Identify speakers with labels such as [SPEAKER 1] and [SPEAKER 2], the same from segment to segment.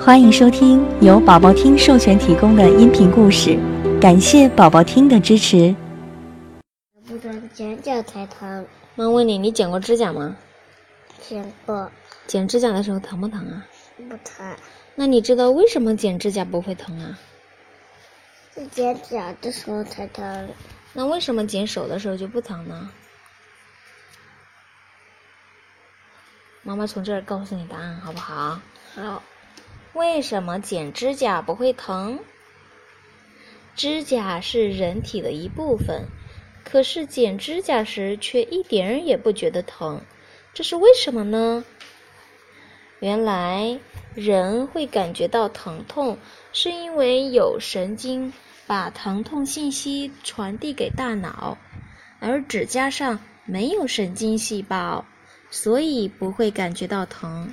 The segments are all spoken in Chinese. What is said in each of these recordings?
[SPEAKER 1] 欢迎收听由宝宝听授权提供的音频故事，感谢宝宝听的支持。
[SPEAKER 2] 不准剪脚才疼，
[SPEAKER 3] 妈问你，你剪过指甲吗？
[SPEAKER 2] 剪过
[SPEAKER 3] 剪指甲的时候疼不疼啊？
[SPEAKER 2] 不疼。
[SPEAKER 3] 那你知道为什么剪指甲不会疼啊？
[SPEAKER 2] 是剪脚的时候才疼，
[SPEAKER 3] 那为什么剪手的时候就不疼呢？妈妈从这儿告诉你答案，好不好？
[SPEAKER 2] 好，
[SPEAKER 3] 为什么剪指甲不会疼？指甲是人体的一部分，可是剪指甲时却一点也不觉得疼，这是为什么呢？原来人会感觉到疼痛，是因为有神经把疼痛信息传递给大脑，而指甲上没有神经细胞，所以不会感觉到疼。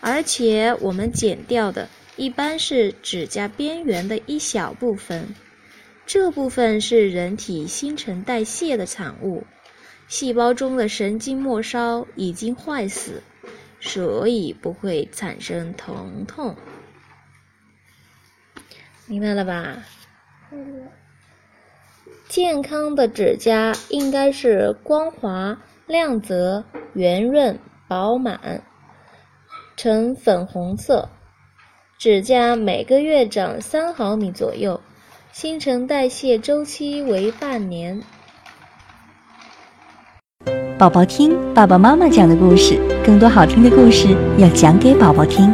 [SPEAKER 3] 而且我们剪掉的一般是指甲边缘的一小部分，这部分是人体新陈代谢的产物，细胞中的神经末梢已经坏死，所以不会产生疼痛。明白了吧？健康的指甲应该是光滑、亮泽、圆润、饱满。呈粉红色，指甲每个月长三毫米左右，新陈代谢周期为半年。
[SPEAKER 1] 宝宝听爸爸妈妈讲的故事，更多好听的故事要讲给宝宝听。